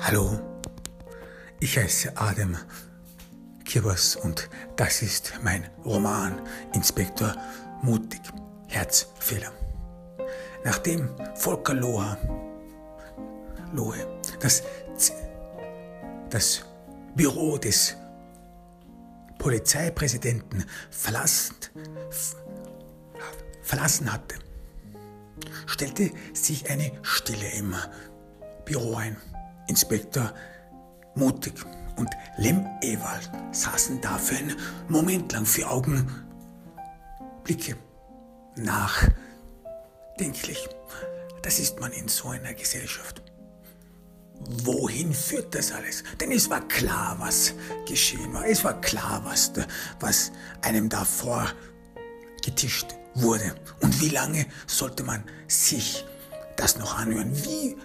Hallo, ich heiße Adem Kirbers und das ist mein Roman Inspektor Mutig Herzfehler. Nachdem Volker Lohe, Lohe das, das Büro des Polizeipräsidenten verlassen, verlassen hatte, stellte sich eine Stille im Büro ein. Inspektor Mutig und Lem Ewald saßen da für einen Moment lang vier Augenblicke nachdenklich. Das ist man in so einer Gesellschaft. Wohin führt das alles? Denn es war klar, was geschehen war. Es war klar, was, was einem davor getischt wurde. Und wie lange sollte man sich das noch anhören? Wie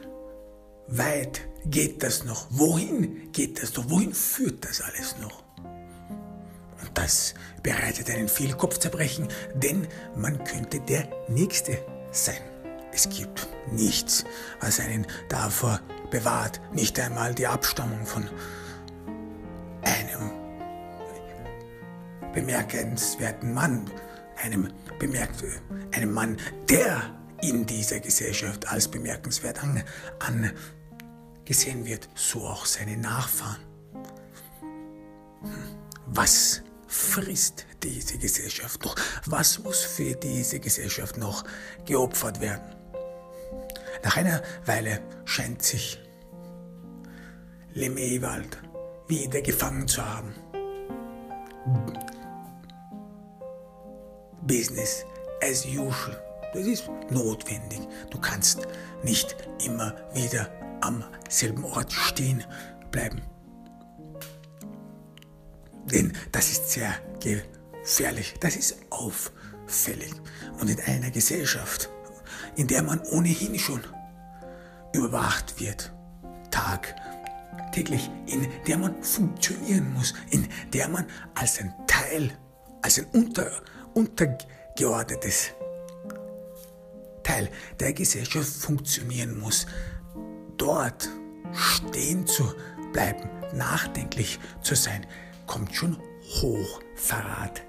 weit geht das noch? Wohin geht das noch? Wohin führt das alles noch? Und das bereitet einen viel Kopfzerbrechen, denn man könnte der Nächste sein. Es gibt nichts, was einen davor bewahrt, nicht einmal die Abstammung von einem bemerkenswerten Mann, einem, bemerkt, einem Mann, der in dieser Gesellschaft als bemerkenswert angesehen wird, so auch seine Nachfahren. Hm, was frisst diese Gesellschaft noch? Was muss für diese Gesellschaft noch geopfert werden? Nach einer Weile scheint sich Lem Ewald wieder gefangen zu haben. Business as usual. Das ist notwendig. Du kannst nicht immer wieder am selben Ort stehen bleiben. Denn das ist sehr gefährlich, das ist auffällig. Und in einer Gesellschaft, in der man ohnehin schon überwacht wird, Tag, täglich, in der man funktionieren muss, in der man als ein Teil, als ein unter, untergeordnetes Teil der Gesellschaft funktionieren muss, dort stehen zu bleiben, nachdenklich zu sein, kommt schon Hochverrat.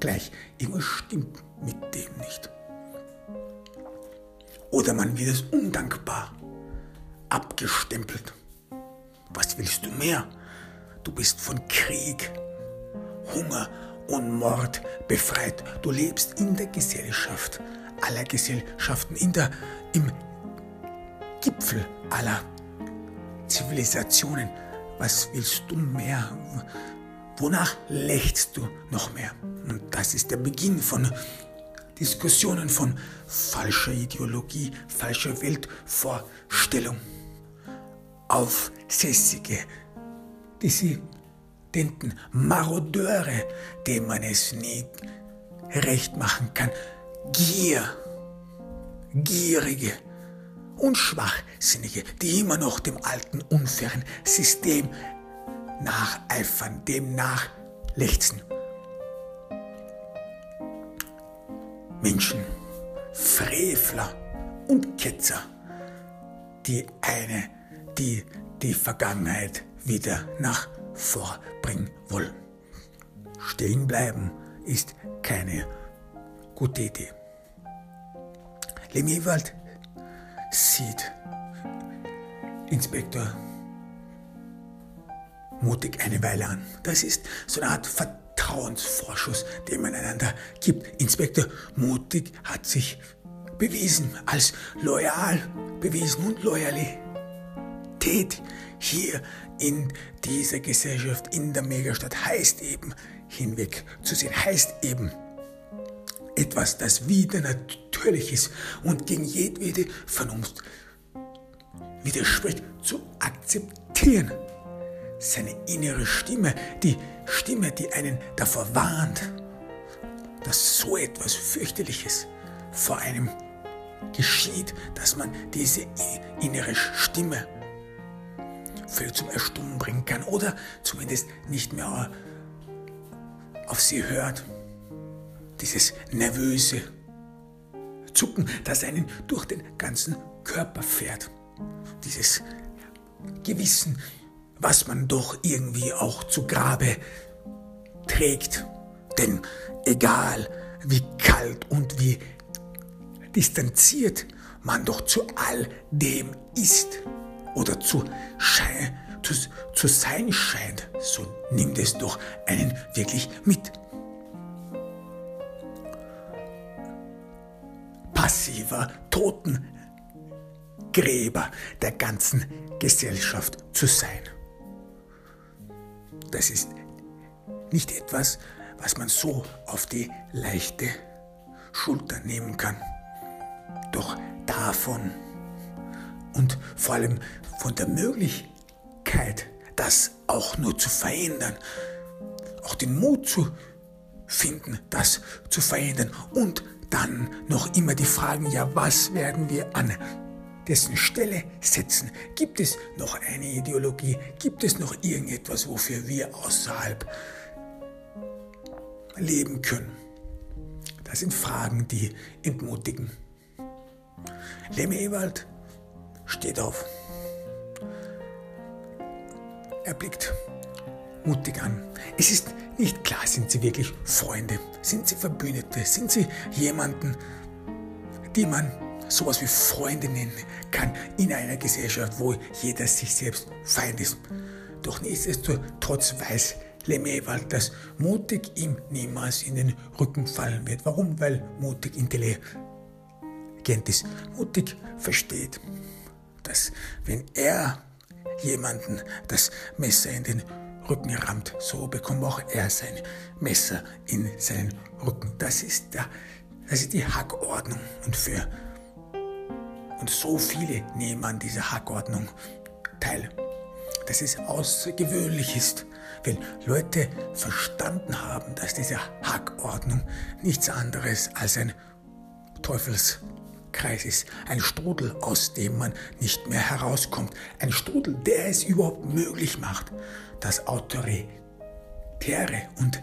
Gleich, irgendwas stimmt mit dem nicht. Oder man wird es undankbar abgestempelt. Was willst du mehr? Du bist von Krieg, Hunger und Mord befreit. Du lebst in der Gesellschaft aller Gesellschaften, in der, im Gipfel aller Zivilisationen. Was willst du mehr? Wonach lächst du noch mehr? Und das ist der Beginn von Diskussionen von falscher Ideologie, falscher Weltvorstellung. Aufsässige Dissidenten, Marodeure, denen man es nie recht machen kann, Gier, Gierige und Schwachsinnige, die immer noch dem alten unfairen System nacheifern, dem nachlechzen. Menschen, Frevler und Ketzer, die eine, die die Vergangenheit wieder nach vorbringen wollen. Stehen bleiben ist keine gute Idee. Lemewald sieht Inspektor mutig eine Weile an. Das ist so eine Art Vertrauensvorschuss, den man einander gibt. Inspektor Mutig hat sich bewiesen, als loyal bewiesen und Loyalität hier in dieser Gesellschaft, in der Megastadt, heißt eben hinweg zu sehen, heißt eben etwas, das wieder natürlich ist und gegen jedwede Vernunft widerspricht, zu akzeptieren. Seine innere Stimme, die Stimme, die einen davor warnt, dass so etwas fürchterliches vor einem geschieht, dass man diese innere Stimme völlig zum Erstummen bringen kann oder zumindest nicht mehr auf sie hört dieses nervöse Zucken, das einen durch den ganzen Körper fährt. Dieses Gewissen, was man doch irgendwie auch zu Grabe trägt. Denn egal wie kalt und wie distanziert man doch zu all dem ist oder zu, zu, zu sein scheint, so nimmt es doch einen wirklich mit. Passiver Totengräber der ganzen Gesellschaft zu sein. Das ist nicht etwas, was man so auf die leichte Schulter nehmen kann. Doch davon und vor allem von der Möglichkeit, das auch nur zu verändern, auch den Mut zu finden, das zu verändern und dann noch immer die Fragen, ja, was werden wir an dessen Stelle setzen? Gibt es noch eine Ideologie? Gibt es noch irgendetwas, wofür wir außerhalb leben können? Das sind Fragen, die entmutigen. Lemme Ewald steht auf. Er blickt mutig an. Es ist nicht klar, sind sie wirklich Freunde, sind sie Verbündete, sind sie jemanden, die man sowas wie Freunde nennen kann in einer Gesellschaft, wo jeder sich selbst Feind ist. Doch nichtsdestotrotz weiß Lemewald, dass mutig ihm niemals in den Rücken fallen wird. Warum? Weil mutig intelligent ist. Mutig versteht, dass wenn er jemanden das Messer in den Rücken rammt, so bekommt auch er sein Messer in seinen Rücken. Das ist, der, das ist die Hackordnung. Und für und so viele nehmen an dieser Hackordnung teil. Dass es außergewöhnlich ist, wenn Leute verstanden haben, dass diese Hackordnung nichts anderes als ein Teufels Kreis ist, ein Strudel, aus dem man nicht mehr herauskommt, ein Strudel, der es überhaupt möglich macht, dass autoritäre und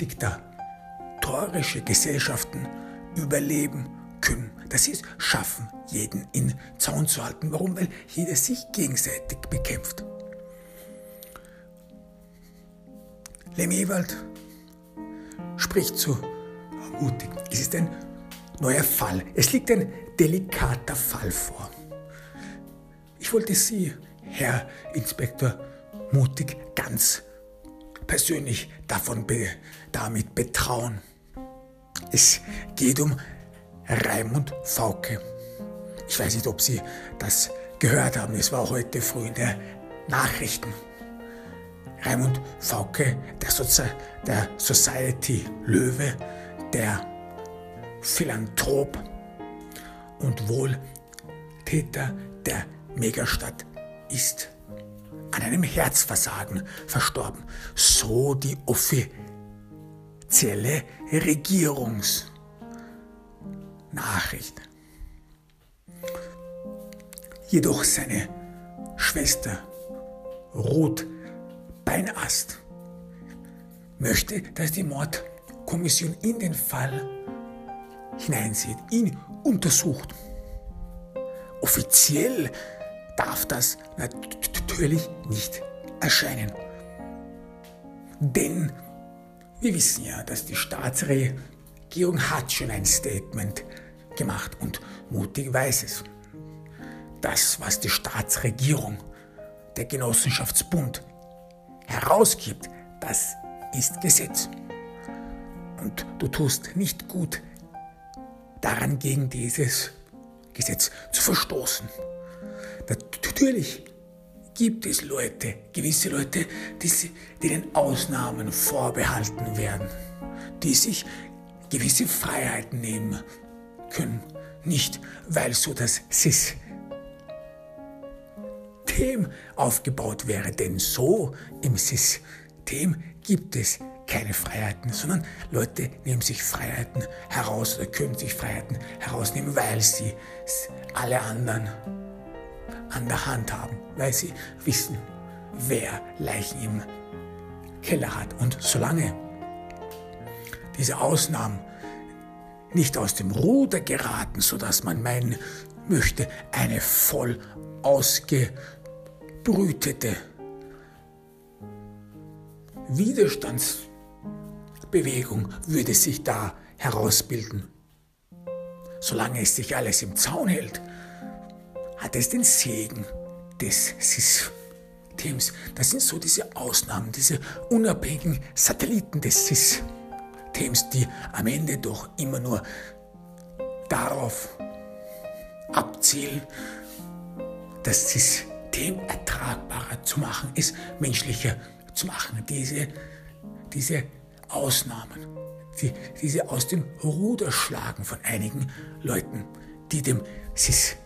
diktatorische Gesellschaften überleben können, sie es schaffen, jeden in Zaun zu halten. Warum? Weil jeder sich gegenseitig bekämpft. Lem Ewald spricht so mutig. Es ist ein neuer Fall. Es liegt ein delikater Fall vor. Ich wollte Sie, Herr Inspektor Mutig, ganz persönlich davon be damit betrauen. Es geht um Raimund Fauke. Ich weiß nicht, ob Sie das gehört haben. Es war heute früh in der Nachrichten. Raimund Fauke, der, Sozi der Society Löwe, der Philanthrop und Wohltäter der Megastadt ist an einem Herzversagen verstorben. So die offizielle Regierungsnachricht. Jedoch seine Schwester Ruth Beinast möchte, dass die Mordkommission in den Fall hineinsieht, ihn untersucht. Offiziell darf das natürlich nicht erscheinen. Denn wir wissen ja, dass die Staatsregierung hat schon ein Statement gemacht und mutig weiß es. Das, was die Staatsregierung, der Genossenschaftsbund herausgibt, das ist Gesetz. Und du tust nicht gut, daran gegen dieses Gesetz zu verstoßen. Natürlich gibt es Leute, gewisse Leute, die, denen Ausnahmen vorbehalten werden, die sich gewisse Freiheiten nehmen können. Nicht, weil so das System aufgebaut wäre, denn so im System gibt es keine Freiheiten, sondern Leute nehmen sich Freiheiten heraus oder können sich Freiheiten herausnehmen, weil sie alle anderen an der Hand haben, weil sie wissen, wer Leichen im Keller hat. Und solange diese Ausnahmen nicht aus dem Ruder geraten, sodass man meinen möchte, eine voll ausgebrütete Widerstandsbewegung würde sich da herausbilden. Solange es sich alles im Zaun hält, hat es den Segen des Systems. Das sind so diese Ausnahmen, diese unabhängigen Satelliten des Systems, die am Ende doch immer nur darauf abzielen, das System ertragbarer zu machen, es menschlicher zu machen. Diese, diese Ausnahmen, die, diese aus dem Ruder schlagen von einigen Leuten, die dem System,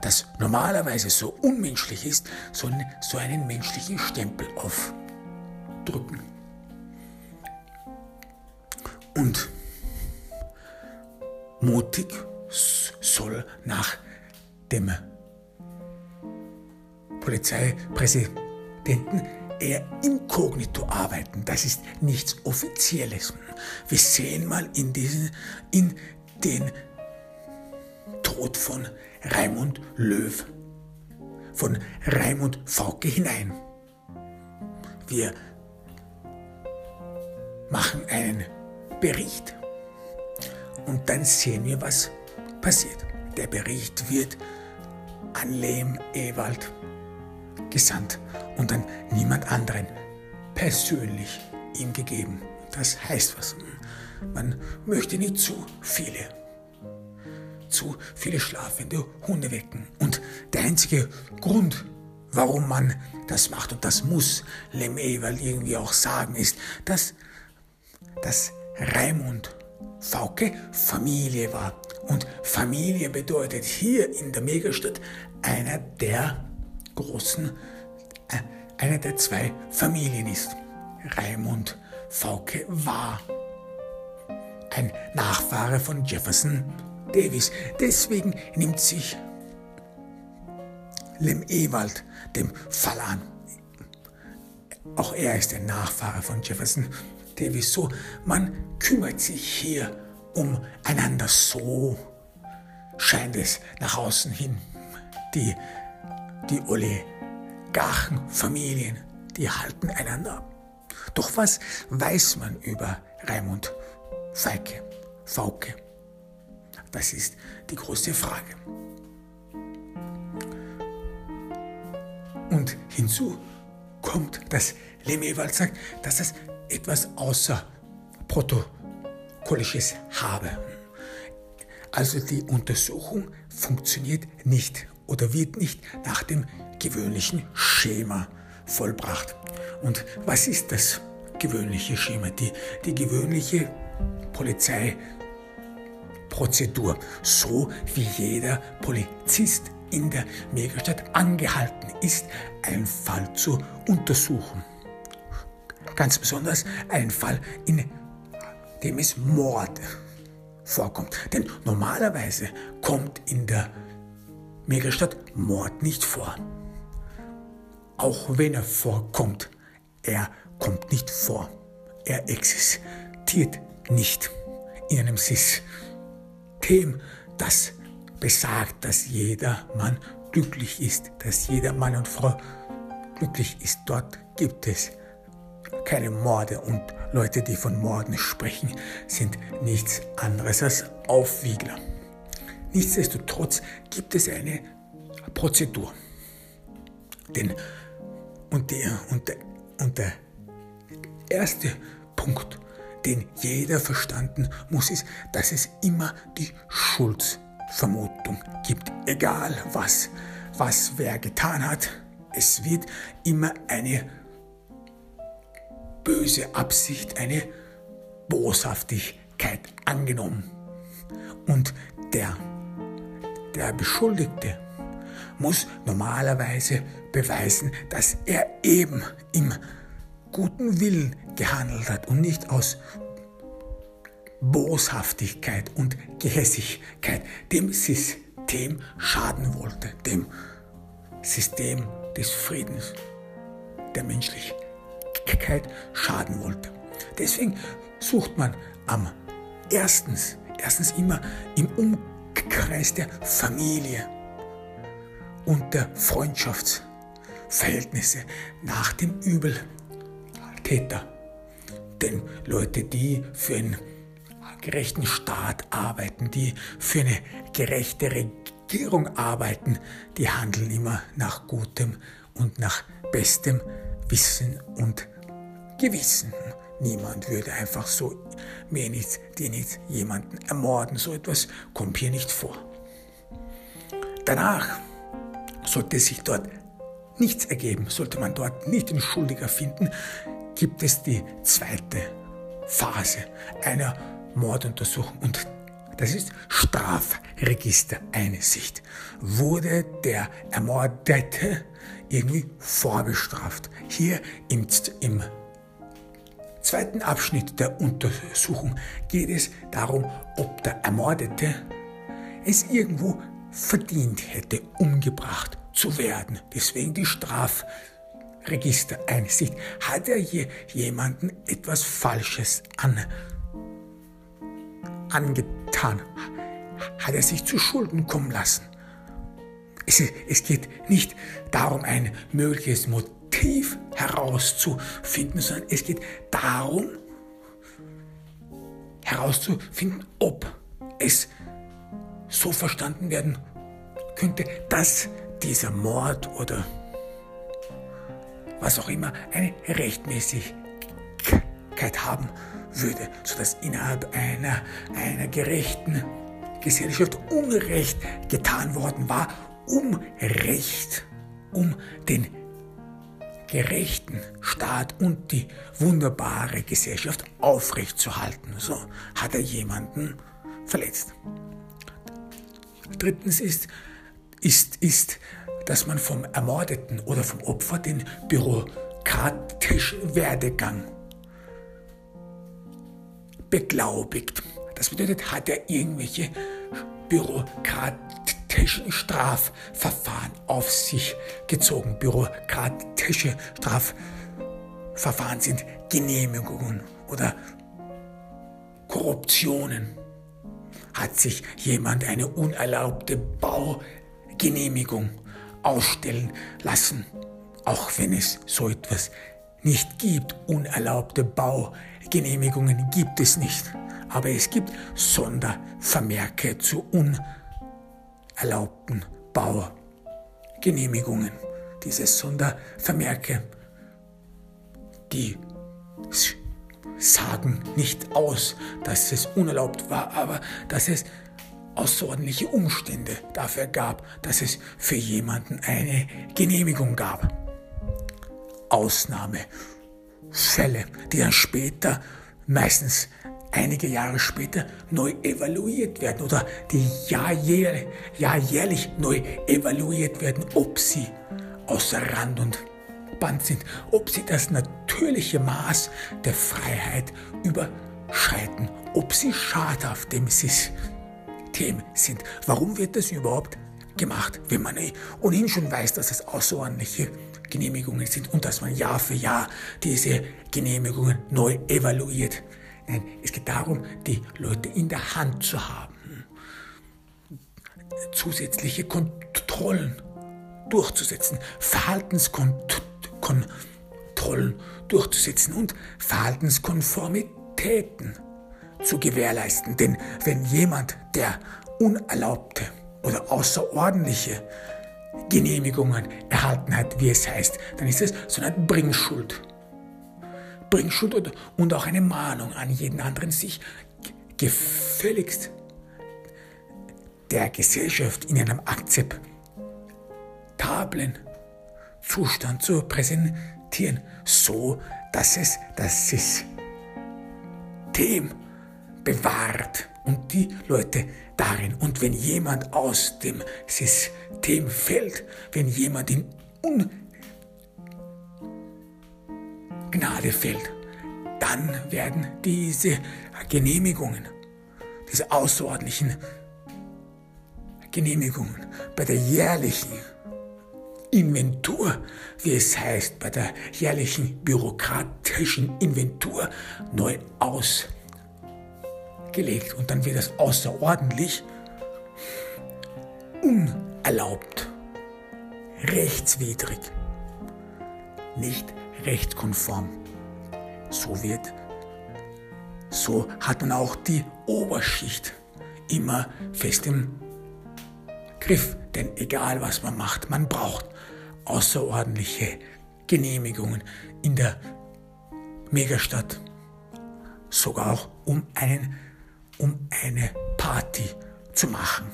das normalerweise so unmenschlich ist, so einen, so einen menschlichen Stempel aufdrücken. Und mutig soll nach dem Polizeipräsidenten eher inkognito arbeiten. Das ist nichts Offizielles. Wir sehen mal in, diesen, in den Tod von Raimund Löw, von Raimund Fauke hinein. Wir machen einen Bericht und dann sehen wir, was passiert. Der Bericht wird an Lehm Ewald gesandt und an niemand anderen persönlich ihm gegeben. Das heißt was. Man möchte nicht zu viele, zu viele schlafende Hunde wecken. Und der einzige Grund, warum man das macht, und das muss Lem Ewald irgendwie auch sagen, ist, dass, dass Raimund Fauke Familie war. Und Familie bedeutet hier in der Megastadt einer der großen, äh, einer der zwei Familien ist. Raimund Fauke war ein Nachfahre von Jefferson Davis. Deswegen nimmt sich Lem Ewald dem Fall an. Auch er ist ein Nachfahre von Jefferson Davis. So, man kümmert sich hier umeinander. So scheint es nach außen hin. Die, die Oligarchenfamilien, die halten einander. Doch was weiß man über Raimund Feike, Fauke? Das ist die große Frage. Und hinzu kommt, dass Lemewald sagt, dass das etwas außer Protokollisches habe. Also die Untersuchung funktioniert nicht oder wird nicht nach dem gewöhnlichen Schema vollbracht. Und was ist das gewöhnliche Schema? Die, die gewöhnliche Polizeiprozedur, so wie jeder Polizist in der Megastadt angehalten ist, einen Fall zu untersuchen. Ganz besonders einen Fall, in dem es Mord vorkommt. Denn normalerweise kommt in der Megastadt Mord nicht vor. Auch wenn er vorkommt, er kommt nicht vor. Er existiert nicht in einem System, das besagt, dass jeder Mann glücklich ist, dass jeder Mann und Frau glücklich ist. Dort gibt es keine Morde und Leute, die von Morden sprechen, sind nichts anderes als Aufwiegler. Nichtsdestotrotz gibt es eine Prozedur. Denn und der, und, der, und der erste Punkt, den jeder verstanden muss, ist, dass es immer die Schuldvermutung gibt. Egal was, was wer getan hat, es wird immer eine böse Absicht, eine Boshaftigkeit angenommen. Und der, der Beschuldigte muss normalerweise beweisen, dass er eben im guten Willen gehandelt hat und nicht aus Boshaftigkeit und Gehässigkeit dem System schaden wollte, dem System des Friedens, der Menschlichkeit schaden wollte. Deswegen sucht man am erstens, erstens immer im Umkreis der Familie und der Freundschaftsverhältnisse nach dem Übeltäter. Denn Leute, die für einen gerechten Staat arbeiten, die für eine gerechte Regierung arbeiten, die handeln immer nach gutem und nach bestem Wissen und Gewissen. Niemand würde einfach so mir nicht, die nicht jemanden ermorden. So etwas kommt hier nicht vor. Danach sollte sich dort nichts ergeben, sollte man dort nicht den Schuldiger finden, gibt es die zweite Phase einer Morduntersuchung und das ist Strafregister Einsicht. Wurde der Ermordete irgendwie vorbestraft? Hier im, im zweiten Abschnitt der Untersuchung geht es darum, ob der Ermordete es irgendwo verdient hätte, umgebracht zu werden. Deswegen die Strafregistereinsicht. Hat er hier jemanden etwas Falsches an, angetan? Hat er sich zu Schulden kommen lassen? Es, es geht nicht darum, ein mögliches Motiv herauszufinden, sondern es geht darum, herauszufinden, ob es so verstanden werden könnte, dass dieser Mord oder was auch immer eine Rechtmäßigkeit haben würde, sodass innerhalb einer, einer gerechten Gesellschaft Unrecht getan worden war, um Recht, um den gerechten Staat und die wunderbare Gesellschaft aufrechtzuerhalten. So hat er jemanden verletzt. Drittens ist, ist, ist, dass man vom Ermordeten oder vom Opfer den bürokratischen Werdegang beglaubigt. Das bedeutet, hat er irgendwelche bürokratischen Strafverfahren auf sich gezogen. Bürokratische Strafverfahren sind Genehmigungen oder Korruptionen hat sich jemand eine unerlaubte Baugenehmigung ausstellen lassen, auch wenn es so etwas nicht gibt. Unerlaubte Baugenehmigungen gibt es nicht, aber es gibt Sondervermerke zu unerlaubten Baugenehmigungen. Diese Sondervermerke, die sagen nicht aus, dass es unerlaubt war, aber dass es außerordentliche Umstände dafür gab, dass es für jemanden eine Genehmigung gab. Ausnahmefälle, die dann später, meistens einige Jahre später, neu evaluiert werden oder die jahrjährlich, neu evaluiert werden, ob sie außer Rand und Band sind, ob sie das natürliche Maß der Freiheit überschreiten, ob sie schadhaft dem System sind. Warum wird das überhaupt gemacht, wenn man ohnehin schon weiß, dass es außerordentliche Genehmigungen sind und dass man Jahr für Jahr diese Genehmigungen neu evaluiert? Nein, es geht darum, die Leute in der Hand zu haben. Zusätzliche Kontrollen durchzusetzen, Verhaltenskontrollen Kontrollen durchzusetzen und Verhaltenskonformitäten zu gewährleisten. Denn wenn jemand, der unerlaubte oder außerordentliche Genehmigungen erhalten hat, wie es heißt, dann ist es so eine Bringschuld. Bringschuld und auch eine Mahnung an jeden anderen, sich gefälligst der Gesellschaft in einem akzeptablen Zustand zu präsentieren, so dass es das System bewahrt und die Leute darin. Und wenn jemand aus dem System fällt, wenn jemand in Ungnade fällt, dann werden diese Genehmigungen, diese außerordentlichen Genehmigungen bei der jährlichen Inventur, wie es heißt bei der jährlichen bürokratischen Inventur, neu gelegt und dann wird es außerordentlich unerlaubt, rechtswidrig, nicht rechtskonform. So wird, so hat man auch die Oberschicht immer fest im Griff. Denn egal was man macht, man braucht außerordentliche Genehmigungen in der Megastadt. Sogar auch um, einen, um eine Party zu machen.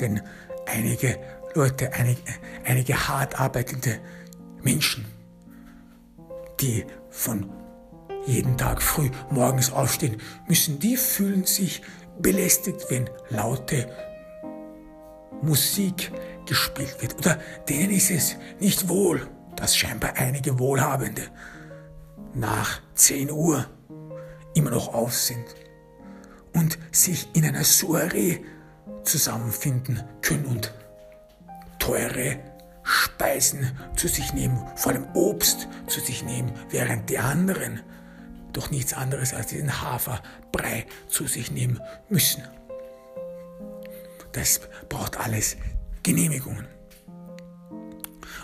Denn einige Leute, einige, einige hart arbeitende Menschen, die von jeden Tag früh morgens aufstehen müssen, die fühlen sich belästigt, wenn laute Musik gespielt wird. Oder denen ist es nicht wohl, dass scheinbar einige Wohlhabende nach 10 Uhr immer noch auf sind und sich in einer Soiree zusammenfinden können und teure Speisen zu sich nehmen, vor allem Obst zu sich nehmen, während die anderen doch nichts anderes als diesen Haferbrei zu sich nehmen müssen. Das braucht alles Genehmigungen.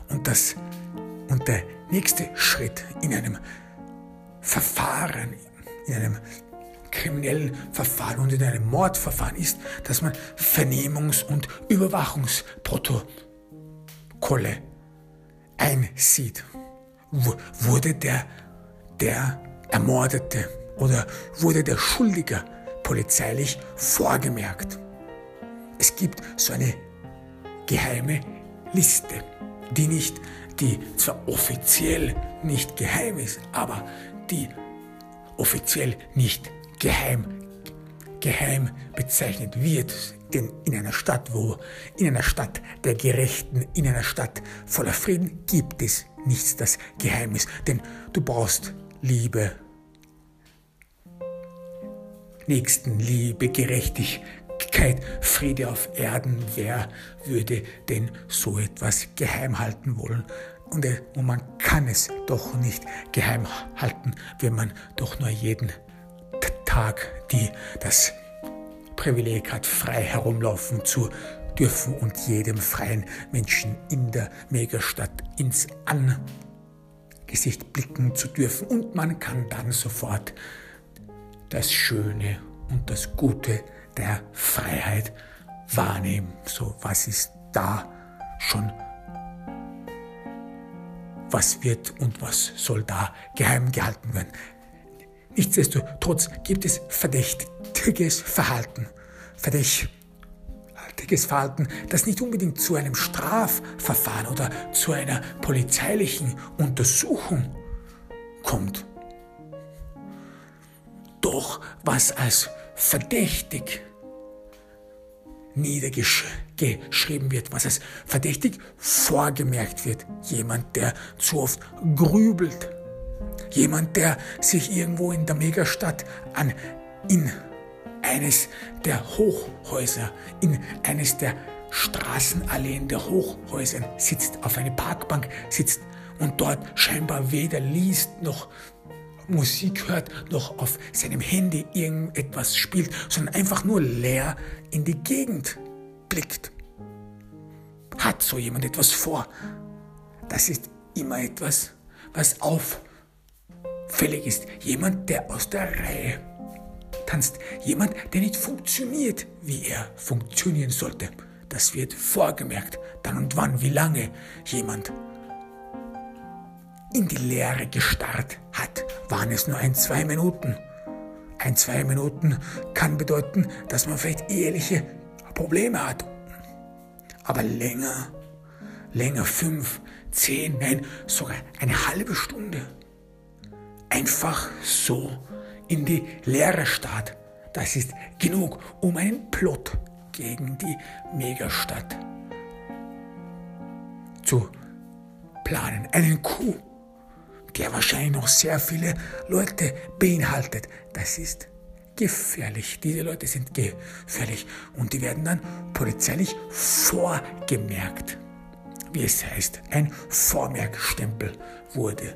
Und, das, und der nächste Schritt in einem Verfahren, in einem kriminellen Verfahren und in einem Mordverfahren ist, dass man Vernehmungs- und Überwachungsprotokolle einsieht. Wurde der, der Ermordete oder wurde der Schuldiger polizeilich vorgemerkt? Es gibt so eine geheime Liste, die nicht, die zwar offiziell nicht geheim ist, aber die offiziell nicht geheim, geheim bezeichnet wird. Denn in einer Stadt, wo, in einer Stadt der Gerechten, in einer Stadt voller Frieden gibt es nichts, das geheim ist. Denn du brauchst Liebe, Nächstenliebe, Gerechtigkeit, Friede auf Erden, wer würde denn so etwas geheim halten wollen? Und, äh, und man kann es doch nicht geheim halten, wenn man doch nur jeden Tag die, das Privileg hat, frei herumlaufen zu dürfen und jedem freien Menschen in der Megastadt ins Angesicht blicken zu dürfen. Und man kann dann sofort das Schöne und das Gute der Freiheit wahrnehmen. So, was ist da schon? Was wird und was soll da geheim gehalten werden? Nichtsdestotrotz gibt es verdächtiges Verhalten. Verdächtiges Verhalten, das nicht unbedingt zu einem Strafverfahren oder zu einer polizeilichen Untersuchung kommt. Doch was als verdächtig niedergeschrieben wird, was als verdächtig vorgemerkt wird. Jemand, der zu oft grübelt. Jemand, der sich irgendwo in der Megastadt an, in eines der Hochhäuser, in eines der Straßenalleen der Hochhäuser sitzt, auf eine Parkbank sitzt und dort scheinbar weder liest noch Musik hört, noch auf seinem Handy irgendetwas spielt, sondern einfach nur leer in die Gegend blickt. Hat so jemand etwas vor? Das ist immer etwas, was auffällig ist. Jemand, der aus der Reihe tanzt. Jemand, der nicht funktioniert, wie er funktionieren sollte. Das wird vorgemerkt, dann und wann, wie lange jemand in die Leere gestarrt hat, waren es nur ein, zwei Minuten. Ein, zwei Minuten kann bedeuten, dass man vielleicht eheliche Probleme hat. Aber länger, länger, fünf, zehn, nein, sogar eine halbe Stunde. Einfach so in die Leere starrt. Das ist genug, um einen Plot gegen die Megastadt zu planen. Einen Coup der wahrscheinlich noch sehr viele Leute beinhaltet. Das ist gefährlich. Diese Leute sind gefährlich und die werden dann polizeilich vorgemerkt. Wie es heißt, ein Vormerkstempel wurde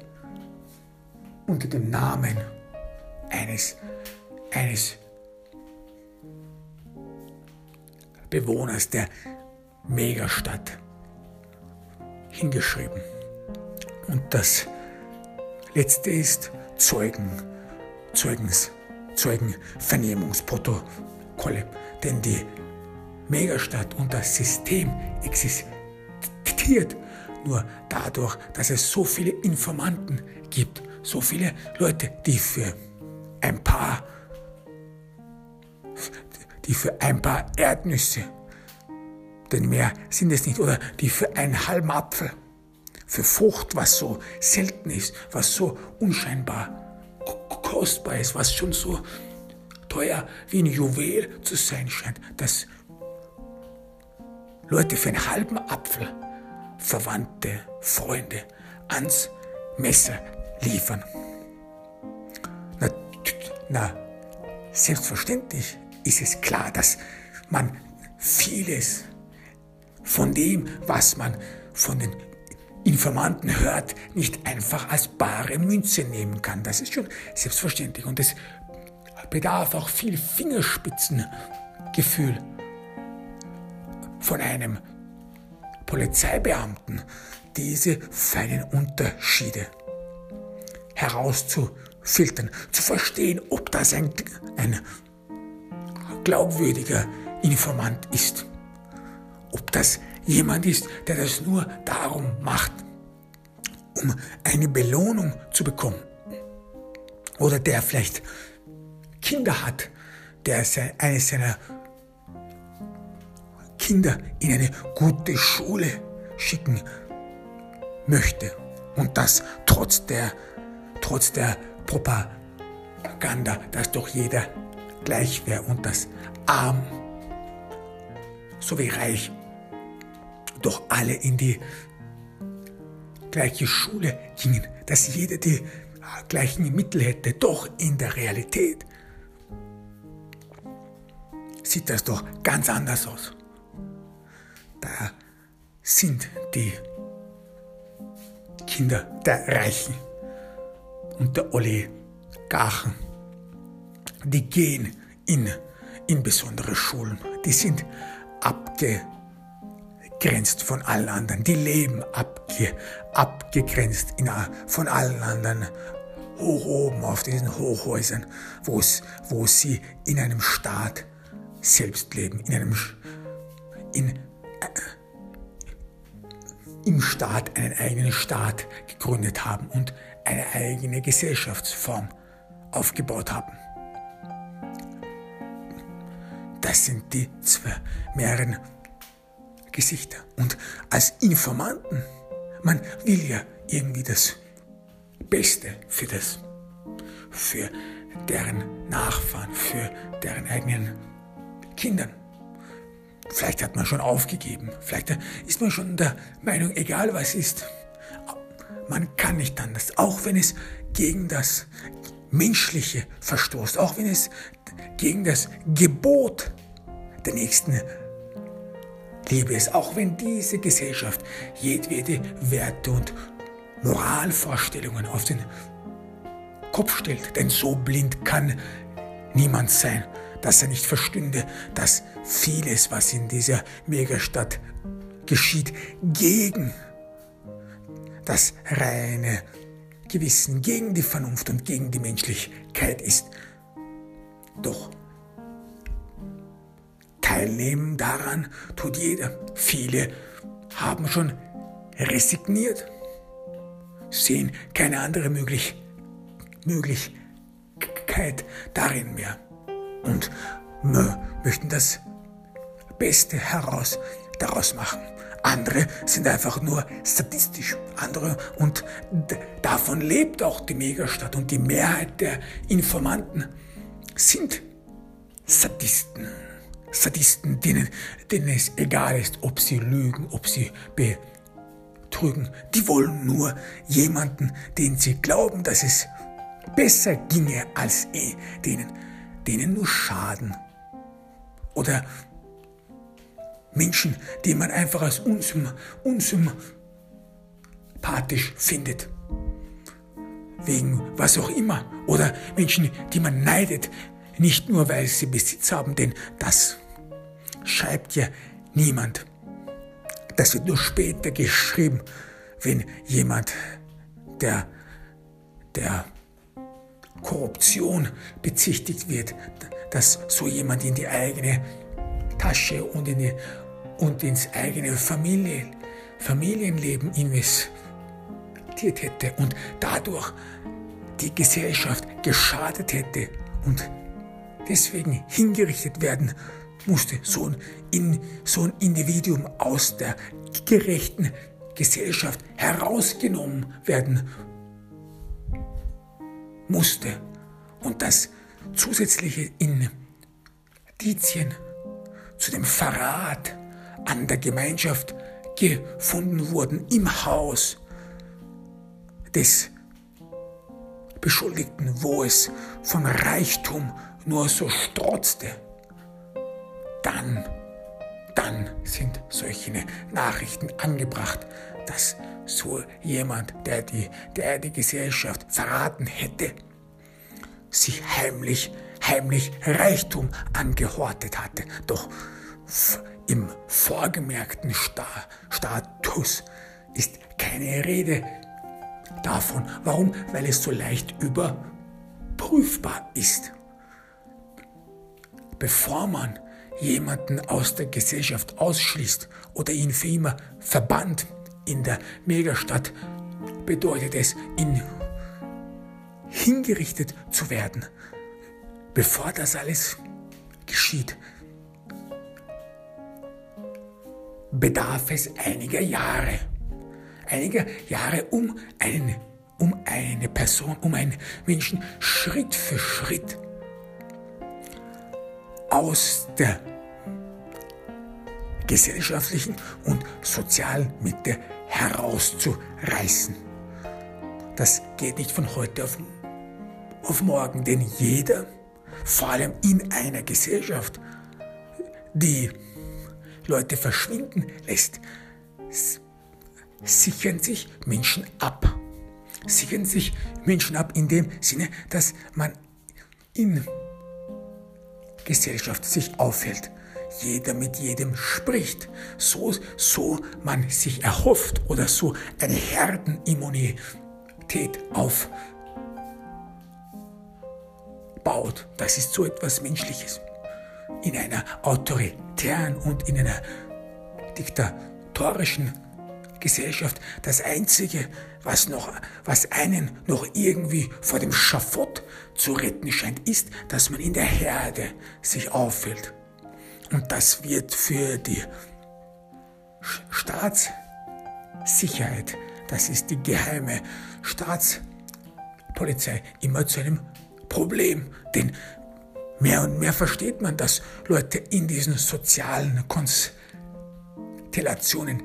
unter dem Namen eines, eines Bewohners der Megastadt hingeschrieben. Und das letzte ist Zeugen, Zeugens, Zeugenvernehmungsprotokolle. Denn die Megastadt und das System existiert nur dadurch, dass es so viele Informanten gibt, so viele Leute, die für ein paar, die für ein paar Erdnüsse, denn mehr sind es nicht, oder die für einen halben Apfel, für Frucht, was so selten ist, was so unscheinbar kostbar ist, was schon so teuer wie ein Juwel zu sein scheint, dass Leute für einen halben Apfel Verwandte, Freunde ans Messer liefern. Na, na, selbstverständlich ist es klar, dass man vieles von dem, was man von den Informanten hört, nicht einfach als bare Münze nehmen kann. Das ist schon selbstverständlich. Und es bedarf auch viel Fingerspitzengefühl von einem Polizeibeamten, diese feinen Unterschiede herauszufiltern, zu verstehen, ob das ein, ein glaubwürdiger Informant ist, ob das jemand ist, der das nur darum macht, um eine Belohnung zu bekommen, oder der vielleicht Kinder hat, der eines seiner Kinder in eine gute Schule schicken möchte. Und das trotz der, trotz der Propaganda, dass doch jeder gleich wäre und dass arm sowie reich doch alle in die gleiche Schule gingen, dass jeder die gleichen Mittel hätte, doch in der Realität sieht das doch ganz anders aus. Da sind die Kinder der Reichen und der Oligarchen. Die gehen in, in besondere Schulen. Die sind abgegrenzt von allen anderen. Die leben abge, abgegrenzt in, von allen anderen hoch oben auf diesen Hochhäusern, wo sie in einem Staat selbst leben, in einem in im Staat einen eigenen Staat gegründet haben und eine eigene Gesellschaftsform aufgebaut haben. Das sind die zwei mehreren Gesichter. Und als Informanten, man will ja irgendwie das Beste für das, für deren Nachfahren, für deren eigenen Kindern. Vielleicht hat man schon aufgegeben. Vielleicht ist man schon der Meinung, egal was ist. Man kann nicht anders. Auch wenn es gegen das Menschliche verstoßt. Auch wenn es gegen das Gebot der nächsten Liebe ist. Auch wenn diese Gesellschaft jedwede Werte und Moralvorstellungen auf den Kopf stellt. Denn so blind kann niemand sein dass er nicht verstünde, dass vieles, was in dieser Megastadt geschieht, gegen das reine Gewissen, gegen die Vernunft und gegen die Menschlichkeit ist. Doch teilnehmen daran tut jeder. Viele haben schon resigniert, sehen keine andere Möglich Möglichkeit darin mehr und möchten das Beste heraus daraus machen. Andere sind einfach nur statistisch. Andere und davon lebt auch die Megastadt und die Mehrheit der Informanten sind Sadisten. Sadisten, denen, denen es egal ist, ob sie lügen, ob sie betrügen. Die wollen nur jemanden, den sie glauben, dass es besser ginge als eh, denen denen nur schaden. Oder Menschen, die man einfach als unsym unsympathisch findet. Wegen was auch immer. Oder Menschen, die man neidet, nicht nur weil sie Besitz haben, denn das schreibt ja niemand. Das wird nur später geschrieben, wenn jemand, der, der Korruption bezichtigt wird, dass so jemand in die eigene Tasche und, in die, und ins eigene Familie, Familienleben investiert hätte und dadurch die Gesellschaft geschadet hätte und deswegen hingerichtet werden musste, so ein, so ein Individuum aus der gerechten Gesellschaft herausgenommen werden musste. Und dass zusätzliche Indizien zu dem Verrat an der Gemeinschaft gefunden wurden im Haus des Beschuldigten, wo es von Reichtum nur so strotzte, dann, dann sind solche Nachrichten angebracht, dass so jemand, der die, der die Gesellschaft verraten hätte, sich heimlich, heimlich Reichtum angehortet hatte. Doch im vorgemerkten Status ist keine Rede davon. Warum? Weil es so leicht überprüfbar ist. Bevor man jemanden aus der Gesellschaft ausschließt oder ihn für immer verbannt in der Megastadt, bedeutet es, ihn hingerichtet zu werden. Bevor das alles geschieht, bedarf es einiger Jahre. Einiger Jahre, um, einen, um eine Person, um einen Menschen Schritt für Schritt aus der gesellschaftlichen und sozialen Mitte herauszureißen. Das geht nicht von heute auf, auf morgen, denn jeder, vor allem in einer Gesellschaft, die Leute verschwinden lässt, sichern sich Menschen ab. Sichern sich Menschen ab in dem Sinne, dass man in Gesellschaft sich aufhält. Jeder mit jedem spricht, so, so man sich erhofft oder so eine Herdenimmunität aufbaut. Das ist so etwas Menschliches. In einer autoritären und in einer diktatorischen Gesellschaft das Einzige, was, noch, was einen noch irgendwie vor dem Schafott zu retten scheint, ist, dass man in der Herde sich auffällt. Und das wird für die Staatssicherheit, das ist die geheime Staatspolizei, immer zu einem Problem. Denn mehr und mehr versteht man, dass Leute in diesen sozialen Konstellationen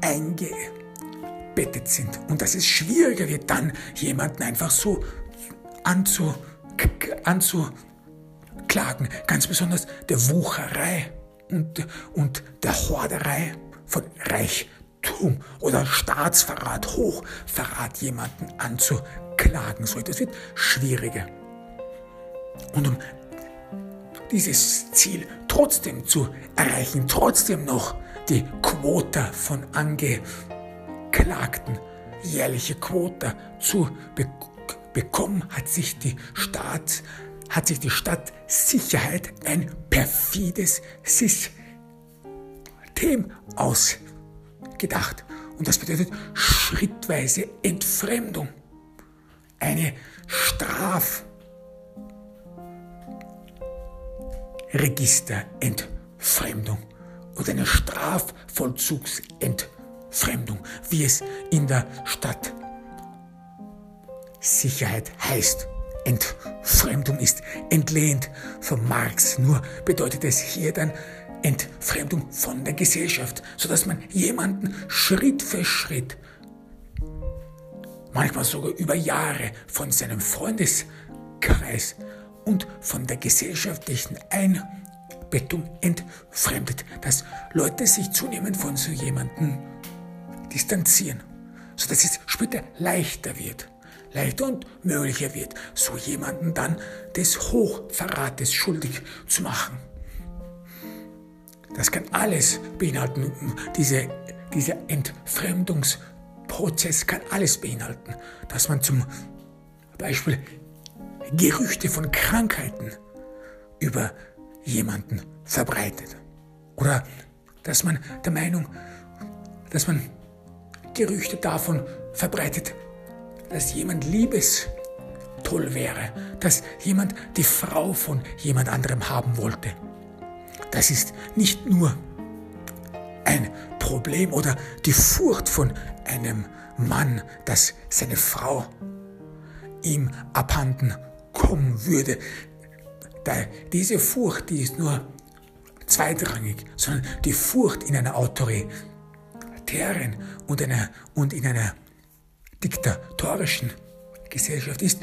eingebettet sind und dass es schwieriger wird, dann jemanden einfach so anzu, anzuklagen. Ganz besonders der Wucherei und, und der Horderei von Reichtum oder Staatsverrat, Hochverrat jemanden anzuklagen. So etwas wird schwieriger. Und um dieses Ziel trotzdem zu erreichen, trotzdem noch die Quote von Angeklagten, jährliche Quote zu be bekommen, hat sich die Staat, hat sich die Stadtsicherheit ein perfides System ausgedacht. Und das bedeutet schrittweise Entfremdung. Eine Strafregisterentfremdung oder eine Strafvollzugsentfremdung, wie es in der Stadt Sicherheit heißt. Entfremdung ist entlehnt von Marx, nur bedeutet es hier dann Entfremdung von der Gesellschaft, sodass man jemanden Schritt für Schritt, manchmal sogar über Jahre von seinem Freundeskreis und von der gesellschaftlichen Einstellung Bettung entfremdet, dass Leute sich zunehmend von so jemandem distanzieren, sodass es später leichter wird, leichter und möglicher wird, so jemanden dann des Hochverrates schuldig zu machen. das kann alles beinhalten. Diese, dieser Entfremdungsprozess kann alles beinhalten, dass man zum Beispiel Gerüchte von Krankheiten über jemanden verbreitet. Oder dass man der Meinung, dass man Gerüchte davon verbreitet, dass jemand liebestoll wäre, dass jemand die Frau von jemand anderem haben wollte. Das ist nicht nur ein Problem oder die Furcht von einem Mann, dass seine Frau ihm abhanden kommen würde. diese Furcht, die ist nur zweitrangig, sondern die Furcht in einer autoritären und, einer, und in einer diktatorischen Gesellschaft ist,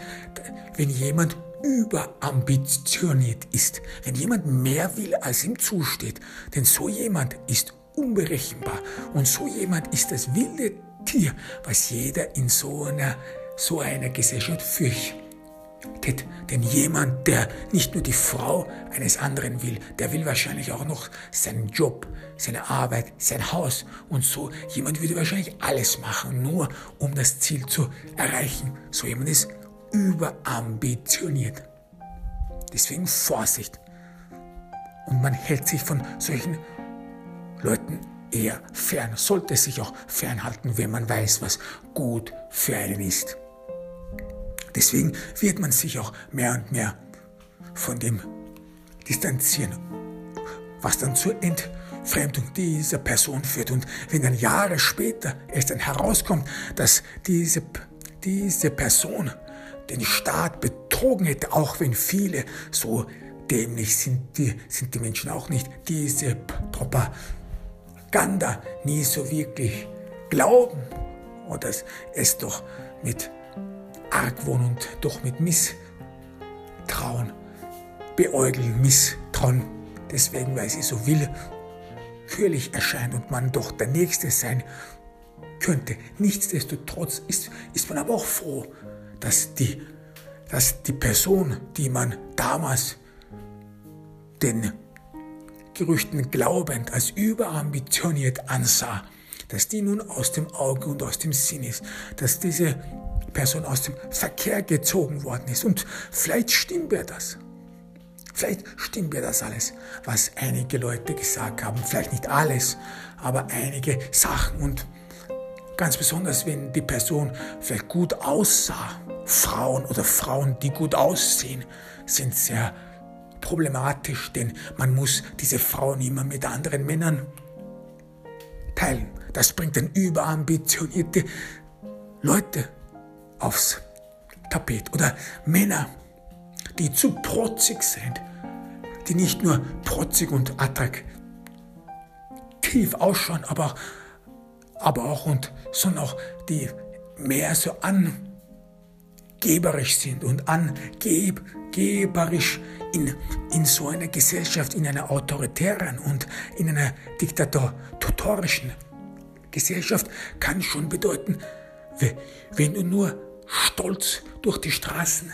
wenn jemand überambitioniert ist, wenn jemand mehr will, als ihm zusteht. Denn so jemand ist unberechenbar und so jemand ist das wilde Tier, was jeder in so einer, so einer Gesellschaft fürchtet. Denn jemand, der nicht nur die Frau eines anderen will, der will wahrscheinlich auch noch seinen Job, seine Arbeit, sein Haus und so. Jemand würde wahrscheinlich alles machen, nur um das Ziel zu erreichen. So jemand ist überambitioniert. Deswegen Vorsicht. Und man hält sich von solchen Leuten eher fern, sollte sich auch fernhalten, wenn man weiß, was gut für einen ist. Deswegen wird man sich auch mehr und mehr von dem distanzieren, was dann zur Entfremdung dieser Person führt. Und wenn dann Jahre später es dann herauskommt, dass diese, diese Person den Staat betrogen hätte, auch wenn viele so dämlich sind die, sind die Menschen auch nicht, diese Propaganda nie so wirklich glauben oder es doch mit Argwohn und doch mit Misstrauen beäugeln, misstrauen, deswegen, weil sie so willkürlich erscheint und man doch der Nächste sein könnte. Nichtsdestotrotz ist, ist man aber auch froh, dass die, dass die Person, die man damals den Gerüchten glaubend als überambitioniert ansah, dass die nun aus dem Auge und aus dem Sinn ist, dass diese Person aus dem Verkehr gezogen worden ist. Und vielleicht stimmt mir das. Vielleicht stimmt mir das alles, was einige Leute gesagt haben. Vielleicht nicht alles, aber einige Sachen. Und Ganz besonders, wenn die Person vielleicht gut aussah. Frauen oder Frauen, die gut aussehen, sind sehr problematisch, denn man muss diese Frauen immer mit anderen Männern teilen. Das bringt dann überambitionierte Leute aufs Tapet. Oder Männer, die zu protzig sind, die nicht nur protzig und attraktiv ausschauen, aber auch aber auch und sondern auch die mehr so angeberisch sind und angeberisch in, in so einer Gesellschaft, in einer autoritären und in einer diktatorischen Gesellschaft kann schon bedeuten, wenn du nur stolz durch die Straßen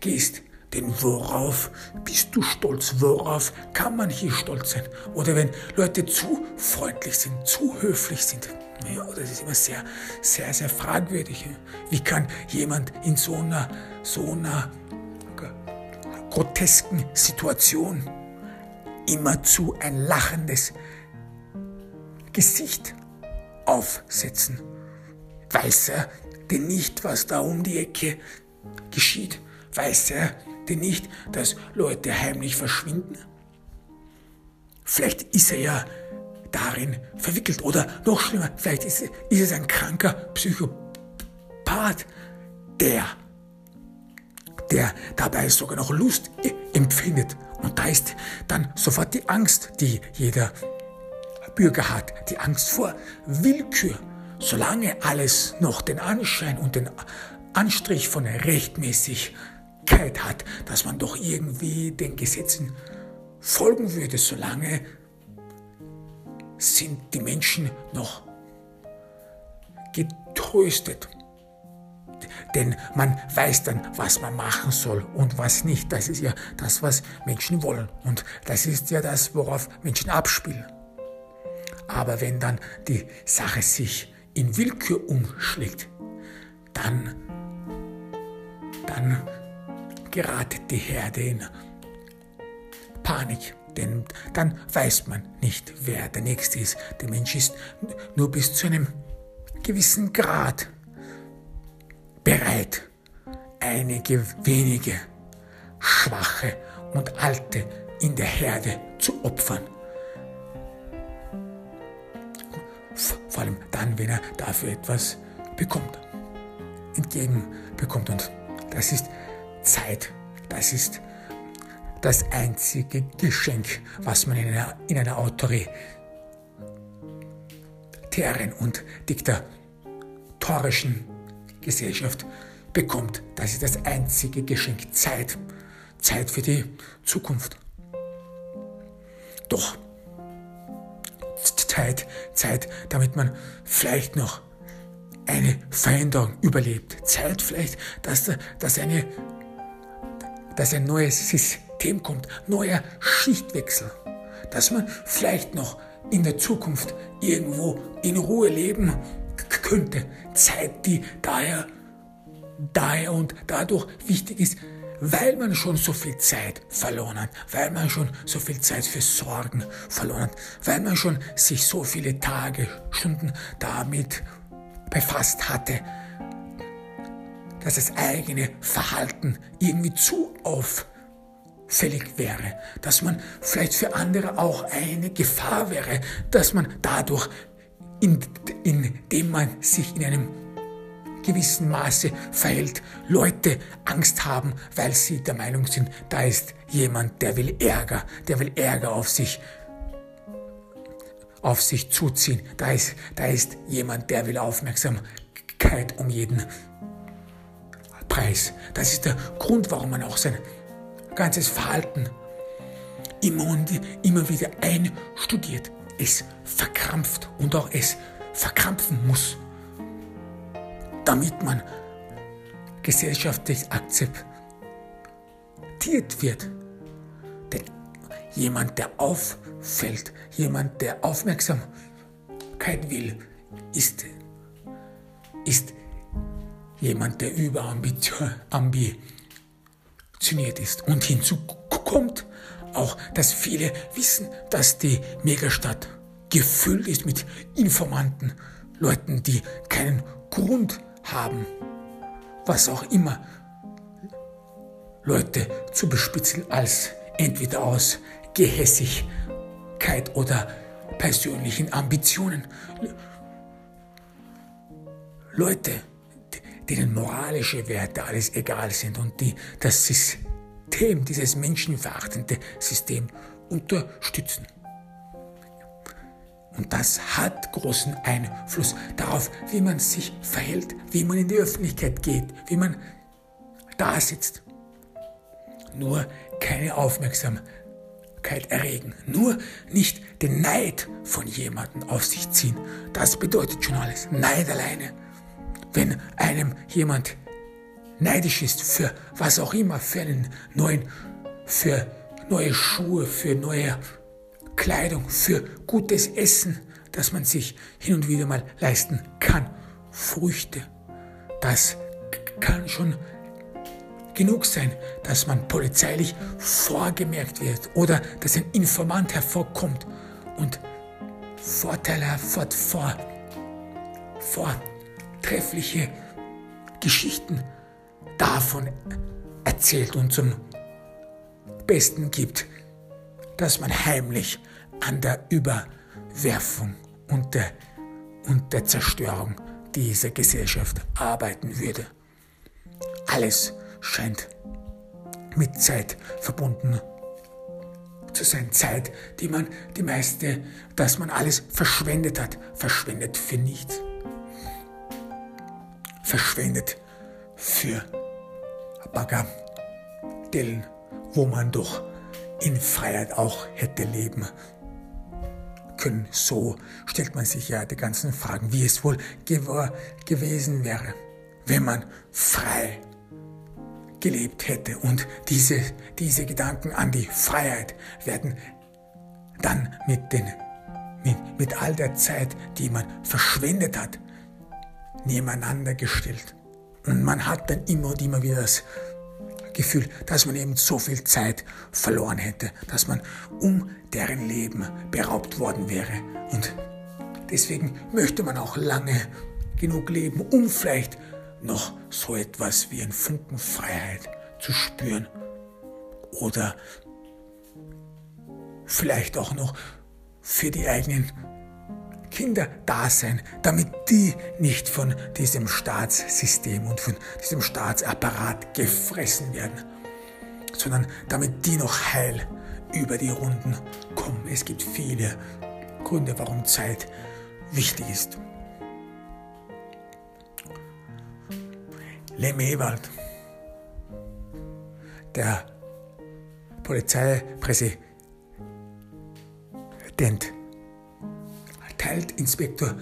gehst, denn worauf bist du stolz? Worauf kann man hier stolz sein? Oder wenn Leute zu freundlich sind, zu höflich sind. Ja, das ist immer sehr, sehr, sehr fragwürdig. Wie kann jemand in so einer, so einer grotesken Situation immerzu ein lachendes Gesicht aufsetzen? Weiß er denn nicht, was da um die Ecke geschieht? Weiß er denn nicht, dass Leute heimlich verschwinden? Vielleicht ist er ja darin verwickelt oder noch schlimmer, vielleicht ist, ist es ein kranker Psychopath, der, der dabei sogar noch Lust empfindet. Und da ist dann sofort die Angst, die jeder Bürger hat, die Angst vor Willkür. Solange alles noch den Anschein und den Anstrich von rechtmäßig Möglichkeit hat, dass man doch irgendwie den Gesetzen folgen würde, solange sind die Menschen noch getröstet. denn man weiß dann, was man machen soll und was nicht. Das ist ja das, was Menschen wollen und das ist ja das, worauf Menschen abspielen. Aber wenn dann die Sache sich in Willkür umschlägt, dann, dann geratet die Herde in Panik. Denn dann weiß man nicht, wer der Nächste ist. Der Mensch ist nur bis zu einem gewissen Grad bereit, einige wenige Schwache und Alte in der Herde zu opfern. Vor allem dann, wenn er dafür etwas bekommt, entgegenbekommt. Und das ist Zeit, das ist das einzige Geschenk, was man in einer, in einer autoritären und diktatorischen Gesellschaft bekommt. Das ist das einzige Geschenk. Zeit. Zeit für die Zukunft. Doch Zeit, Zeit, damit man vielleicht noch eine Veränderung überlebt. Zeit vielleicht, dass, dass, eine, dass ein neues System kommt, neuer Schichtwechsel, dass man vielleicht noch in der Zukunft irgendwo in Ruhe leben könnte. Zeit, die daher, daher und dadurch wichtig ist, weil man schon so viel Zeit verloren hat, weil man schon so viel Zeit für Sorgen verloren hat, weil man schon sich so viele Tage, Stunden damit befasst hatte, dass das eigene Verhalten irgendwie zu auffällig wäre, dass man vielleicht für andere auch eine Gefahr wäre, dass man dadurch in, indem man sich in einem gewissen Maße verhält, Leute Angst haben, weil sie der Meinung sind, da ist jemand, der will Ärger, der will Ärger auf sich auf sich zuziehen. Da ist, da ist jemand, der will Aufmerksamkeit um jeden Preis. Das ist der Grund, warum man auch sein ganzes Verhalten immer und immer wieder einstudiert es verkrampft und auch es verkrampfen muss, damit man gesellschaftlich akzeptiert wird. Denn jemand, der auffällt, jemand, der Aufmerksamkeit will, ist, ist jemand, der überambitioniert ist. Und hinzu kommt, auch, dass viele wissen, dass die Megastadt gefüllt ist mit Informanten, Leuten, die keinen Grund haben, was auch immer, Leute zu bespitzeln als entweder aus Gehässigkeit oder persönlichen Ambitionen. Leute, denen moralische Werte alles egal sind und die das System dieses menschenverachtende System unterstützen. Und das hat großen Einfluss darauf, wie man sich verhält, wie man in die Öffentlichkeit geht, wie man da sitzt. Nur keine Aufmerksamkeit erregen, nur nicht den Neid von jemandem auf sich ziehen. Das bedeutet schon alles. Neid alleine. Wenn einem jemand neidisch ist für was auch immer, für einen neuen, für neue Schuhe, für neue Kleidung, für gutes Essen, das man sich hin und wieder mal leisten kann. Früchte. Das kann schon genug sein, dass man polizeilich vorgemerkt wird oder dass ein Informant hervorkommt und Vorteile vor, vor, vortreffliche Geschichten davon erzählt und zum Besten gibt, dass man heimlich an der Überwerfung und der, und der Zerstörung dieser Gesellschaft arbeiten würde. Alles scheint mit Zeit verbunden zu sein. Zeit, die man, die meiste, dass man alles verschwendet hat, verschwendet für nichts. Verschwendet für Bagatellen, wo man doch in Freiheit auch hätte leben können. So stellt man sich ja die ganzen Fragen, wie es wohl gew gewesen wäre, wenn man frei gelebt hätte. Und diese, diese Gedanken an die Freiheit werden dann mit, den, mit, mit all der Zeit, die man verschwendet hat, nebeneinander gestellt. Und man hat dann immer und immer wieder das Gefühl, dass man eben so viel Zeit verloren hätte, dass man um deren Leben beraubt worden wäre. Und deswegen möchte man auch lange genug leben, um vielleicht noch so etwas wie ein Funken Freiheit zu spüren. Oder vielleicht auch noch für die eigenen Kinder da sein, damit die nicht von diesem Staatssystem und von diesem Staatsapparat gefressen werden, sondern damit die noch heil über die Runden kommen. Es gibt viele Gründe, warum Zeit wichtig ist. Lem Ewald, der Polizeipräsident, teilt Inspektor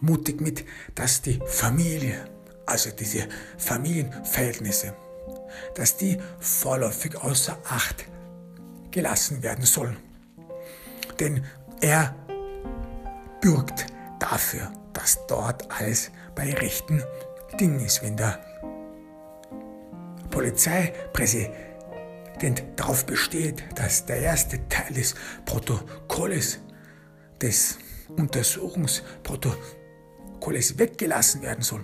mutig mit, dass die Familie, also diese Familienverhältnisse, dass die vorläufig außer Acht gelassen werden sollen. Denn er bürgt dafür, dass dort alles bei rechten Dingen ist. Wenn der Polizeipräsident darauf besteht, dass der erste Teil des Protokolles des Untersuchungsprotokolls weggelassen werden soll,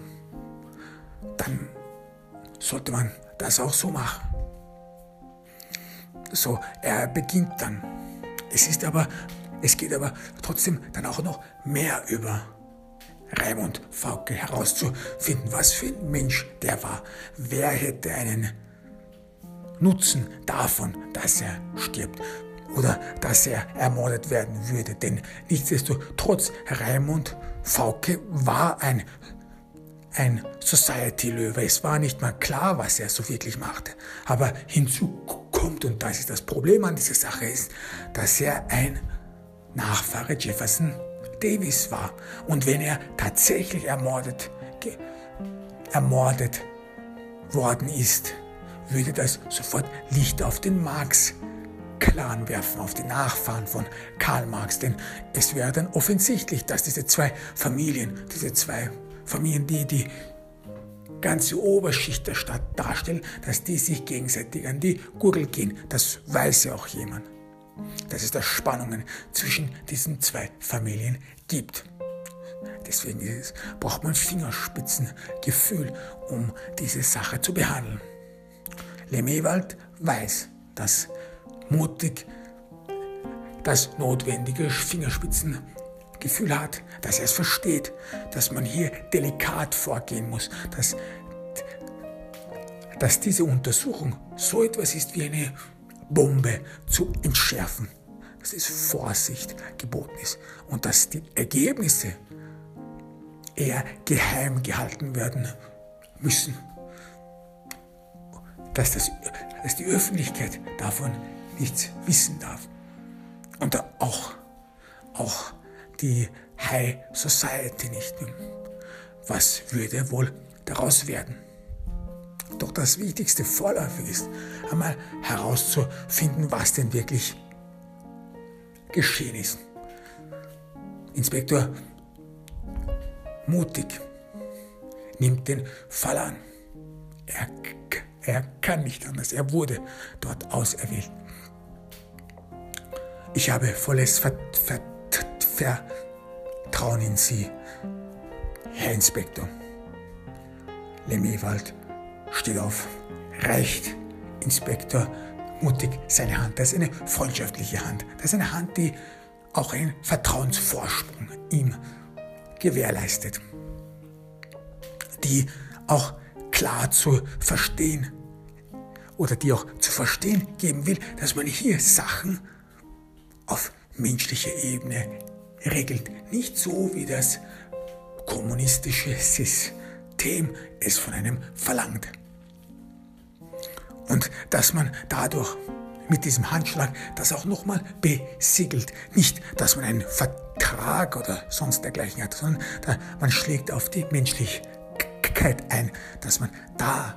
dann sollte man das auch so machen. So, er beginnt dann. Es ist aber, es geht aber trotzdem dann auch noch mehr über Raimund Fauke herauszufinden, was für ein Mensch der war. Wer hätte einen Nutzen davon, dass er stirbt? Oder dass er ermordet werden würde. Denn nichtsdestotrotz, Raimund Fauke war ein, ein Society-Löwe. Es war nicht mal klar, was er so wirklich machte. Aber hinzu kommt, und das ist das Problem an dieser Sache, ist, dass er ein Nachfahre Jefferson Davis war. Und wenn er tatsächlich ermordet, ermordet worden ist, würde das sofort Licht auf den Marx Clan werfen, auf die Nachfahren von Karl Marx. Denn es wäre dann offensichtlich, dass diese zwei Familien, diese zwei Familien, die die ganze Oberschicht der Stadt darstellen, dass die sich gegenseitig an die Gurgel gehen. Das weiß ja auch jemand. Dass es da Spannungen zwischen diesen zwei Familien gibt. Deswegen es, braucht man Fingerspitzengefühl, um diese Sache zu behandeln. Lemewald weiß, dass mutig das notwendige Fingerspitzengefühl hat, dass er es versteht, dass man hier delikat vorgehen muss, dass, dass diese Untersuchung so etwas ist wie eine Bombe zu entschärfen, dass es Vorsicht geboten ist und dass die Ergebnisse eher geheim gehalten werden müssen. Dass, das, dass die Öffentlichkeit davon nichts wissen darf. Und auch, auch die High Society nicht. Was würde wohl daraus werden? Doch das Wichtigste vorläufig ist, einmal herauszufinden, was denn wirklich geschehen ist. Inspektor mutig nimmt den Fall an. Er, er kann nicht anders. Er wurde dort auserwählt. Ich habe volles Vertrauen in Sie, Herr Inspektor. Lemewald steht auf, reicht Inspektor mutig seine Hand. Das ist eine freundschaftliche Hand. Das ist eine Hand, die auch einen Vertrauensvorsprung ihm gewährleistet. Die auch klar zu verstehen oder die auch zu verstehen geben will, dass man hier Sachen auf menschlicher Ebene regelt. Nicht so, wie das kommunistische System es von einem verlangt. Und dass man dadurch mit diesem Handschlag das auch nochmal besiegelt. Nicht, dass man einen Vertrag oder sonst dergleichen hat, sondern man schlägt auf die Menschlichkeit ein, dass man da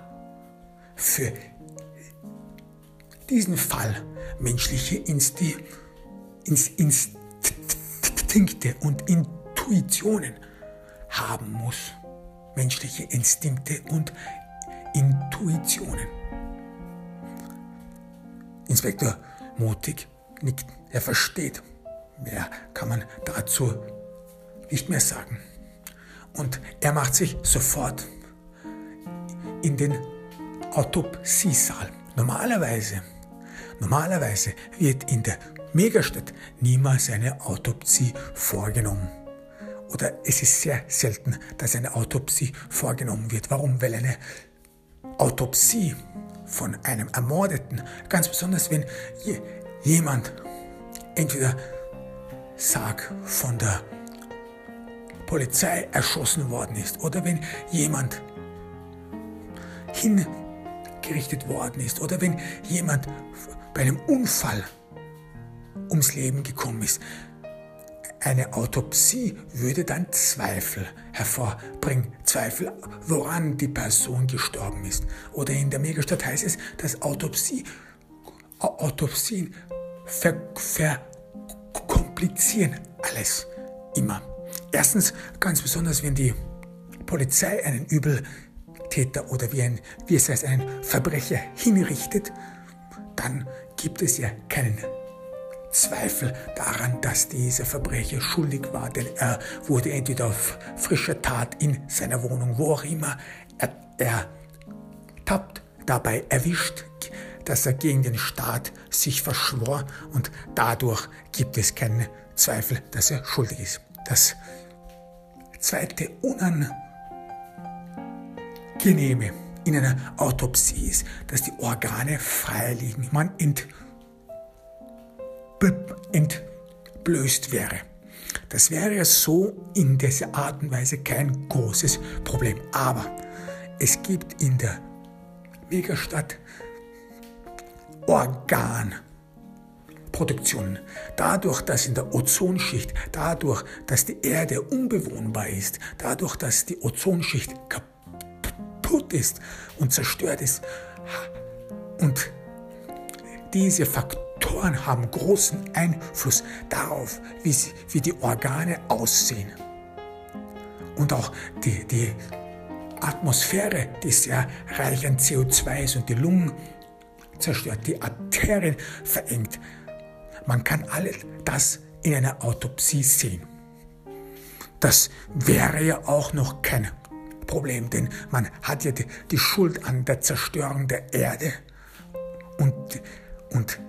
für diesen Fall menschliche Insti Instinkte und Intuitionen haben muss. Menschliche Instinkte und Intuitionen. Inspektor Mutig nickt, er versteht. Mehr kann man dazu nicht mehr sagen. Und er macht sich sofort in den Autopsiesaal. Normalerweise, normalerweise wird in der Megastadt niemals eine Autopsie vorgenommen. Oder es ist sehr selten, dass eine Autopsie vorgenommen wird. Warum? Weil eine Autopsie von einem Ermordeten, ganz besonders wenn jemand entweder Sarg von der Polizei erschossen worden ist oder wenn jemand hingerichtet worden ist oder wenn jemand bei einem Unfall ums Leben gekommen ist. Eine Autopsie würde dann Zweifel hervorbringen. Zweifel, woran die Person gestorben ist. Oder in der Megastadt heißt es, dass Autopsie, Autopsien verkomplizieren alles immer. Erstens, ganz besonders, wenn die Polizei einen Übeltäter oder wie, ein, wie es heißt, einen Verbrecher hinrichtet, dann gibt es ja keinen Zweifel daran, dass dieser Verbrecher schuldig war, denn er wurde entweder auf frischer Tat in seiner Wohnung, wo auch immer, er, er tappt, dabei erwischt, dass er gegen den Staat sich verschwor und dadurch gibt es keinen Zweifel, dass er schuldig ist. Das zweite Unangenehme in einer Autopsie ist, dass die Organe frei liegen. Man ent, entblößt wäre. Das wäre so in dieser Art und Weise kein großes Problem. Aber es gibt in der Megastadt Organproduktionen. Dadurch, dass in der Ozonschicht, dadurch, dass die Erde unbewohnbar ist, dadurch, dass die Ozonschicht kaputt ist und zerstört ist. Und diese Faktoren haben großen Einfluss darauf, wie, sie, wie die Organe aussehen. Und auch die, die Atmosphäre, die sehr reich an CO2 ist und die Lungen zerstört, die Arterien verengt. Man kann alles das in einer Autopsie sehen. Das wäre ja auch noch kein Problem, denn man hat ja die, die Schuld an der Zerstörung der Erde und, und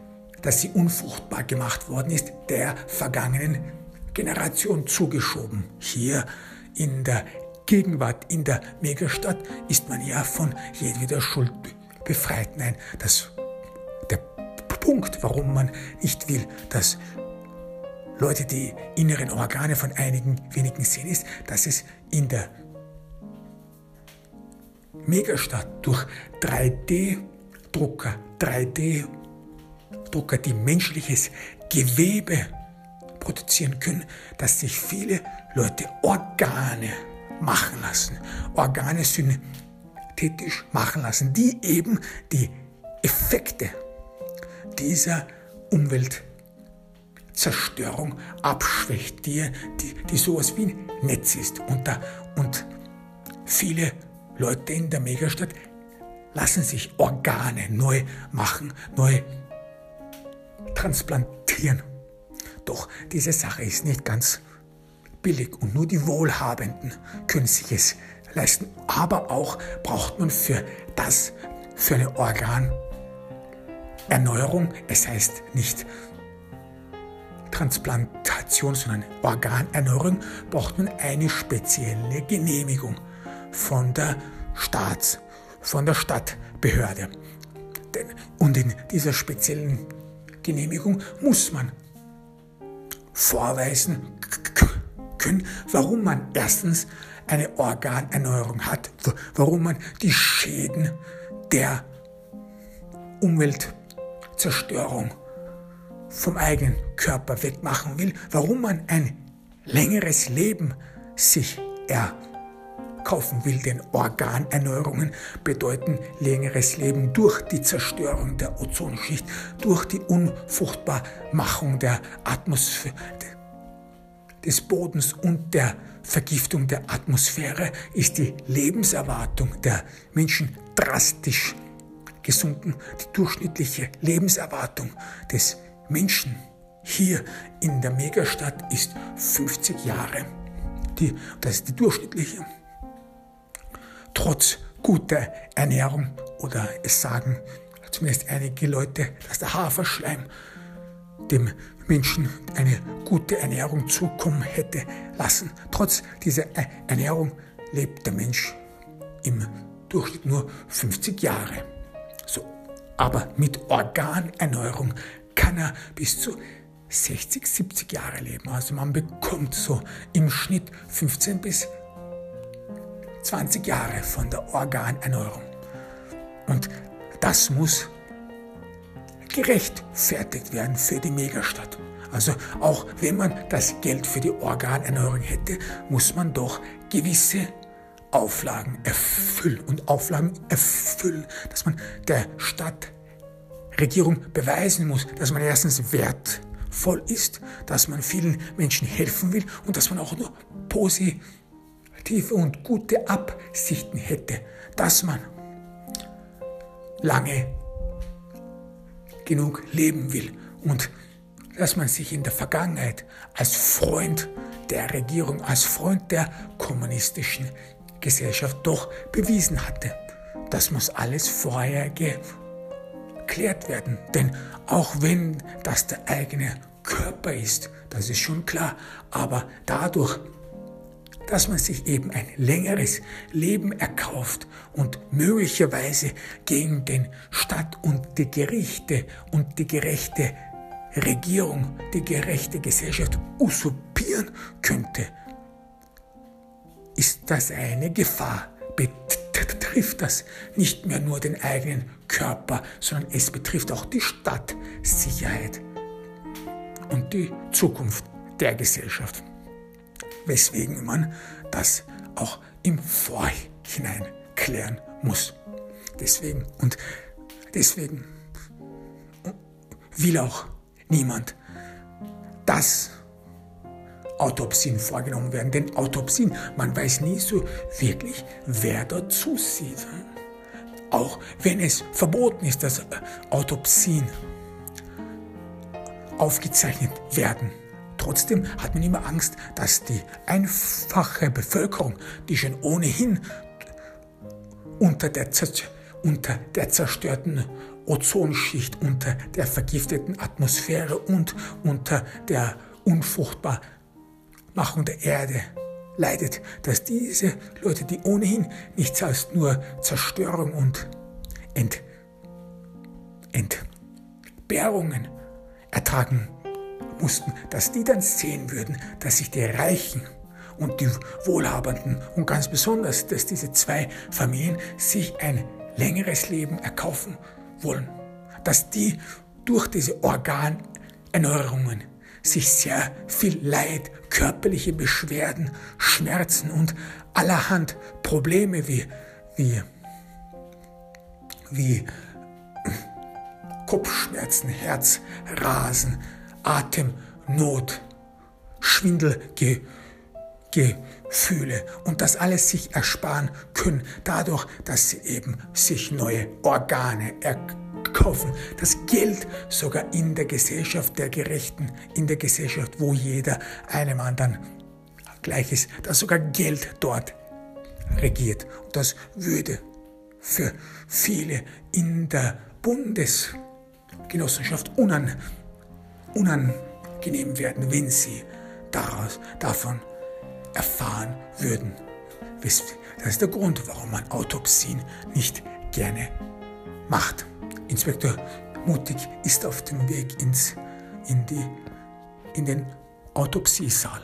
dass sie unfruchtbar gemacht worden ist, der vergangenen Generation zugeschoben. Hier in der Gegenwart, in der Megastadt, ist man ja von jedweder Schuld befreit. Nein, das der Punkt, warum man nicht will, dass Leute die inneren Organe von einigen wenigen sehen, ist, dass es in der Megastadt durch 3D-Drucker, 3D-Drucker, die menschliches Gewebe produzieren können, dass sich viele Leute Organe machen lassen, Organe synthetisch machen lassen, die eben die Effekte dieser Umweltzerstörung abschwächt, die, die, die sowas wie ein Netz ist. Und, da, und viele Leute in der Megastadt lassen sich Organe neu machen, neu transplantieren. Doch diese Sache ist nicht ganz billig und nur die Wohlhabenden können sich es leisten. Aber auch braucht man für das, für eine Organerneuerung, es heißt nicht Transplantation, sondern Organerneuerung, braucht man eine spezielle Genehmigung von der Staats, von der Stadtbehörde. Und in dieser speziellen Genehmigung muss man vorweisen können, warum man erstens eine Organerneuerung hat, warum man die Schäden der Umweltzerstörung vom eigenen Körper wegmachen will, warum man ein längeres Leben sich kaufen will, denn Organerneuerungen bedeuten längeres Leben durch die Zerstörung der Ozonschicht, durch die Unfruchtbarmachung der Atmosphäre, des Bodens und der Vergiftung der Atmosphäre ist die Lebenserwartung der Menschen drastisch gesunken. Die durchschnittliche Lebenserwartung des Menschen hier in der Megastadt ist 50 Jahre. Die, das ist die durchschnittliche. Trotz guter Ernährung oder es sagen zumindest einige Leute, dass der Haferschleim dem Menschen eine gute Ernährung zukommen hätte lassen. Trotz dieser Ernährung lebt der Mensch im Durchschnitt nur 50 Jahre. So. Aber mit Organerneuerung kann er bis zu 60, 70 Jahre leben. Also man bekommt so im Schnitt 15 bis 20 Jahre von der Organerneuerung. Und das muss gerechtfertigt werden für die Megastadt. Also auch wenn man das Geld für die Organerneuerung hätte, muss man doch gewisse Auflagen erfüllen und Auflagen erfüllen, dass man der Stadtregierung beweisen muss, dass man erstens wertvoll ist, dass man vielen Menschen helfen will und dass man auch nur positive und gute Absichten hätte, dass man lange genug leben will und dass man sich in der Vergangenheit als Freund der Regierung, als Freund der kommunistischen Gesellschaft doch bewiesen hatte. Das muss alles vorher geklärt werden. Denn auch wenn das der eigene Körper ist, das ist schon klar, aber dadurch, dass man sich eben ein längeres Leben erkauft und möglicherweise gegen den Staat und die Gerichte und die gerechte Regierung, die gerechte Gesellschaft usurpieren könnte, ist das eine Gefahr. Betrifft das nicht mehr nur den eigenen Körper, sondern es betrifft auch die Stadtsicherheit und die Zukunft der Gesellschaft. Weswegen man das auch im Vorhinein klären muss. Deswegen und deswegen will auch niemand, dass Autopsien vorgenommen werden. Denn Autopsien, man weiß nie so wirklich, wer dort zusieht. Auch wenn es verboten ist, dass Autopsien aufgezeichnet werden. Trotzdem hat man immer Angst, dass die einfache Bevölkerung, die schon ohnehin unter der, unter der zerstörten Ozonschicht, unter der vergifteten Atmosphäre und unter der unfruchtbar Machung der Erde leidet, dass diese Leute, die ohnehin nichts als nur Zerstörung und Ent Entbehrungen ertragen mussten, dass die dann sehen würden, dass sich die Reichen und die Wohlhabenden und ganz besonders, dass diese zwei Familien sich ein längeres Leben erkaufen wollen, dass die durch diese Organerneuerungen sich sehr viel Leid, körperliche Beschwerden, Schmerzen und allerhand Probleme wie, wie, wie Kopfschmerzen, Herzrasen, Atemnot, Schwindelgefühle und das alles sich ersparen können, dadurch, dass sie eben sich neue Organe erkaufen. Das Geld sogar in der Gesellschaft der Gerechten, in der Gesellschaft, wo jeder einem anderen gleich ist, dass sogar Geld dort regiert. Und das würde für viele in der Bundesgenossenschaft unan, unangenehm werden, wenn sie daraus, davon erfahren würden. Das ist der Grund, warum man Autopsien nicht gerne macht. Inspektor Mutig ist auf dem Weg ins, in, die, in den Autopsiesaal.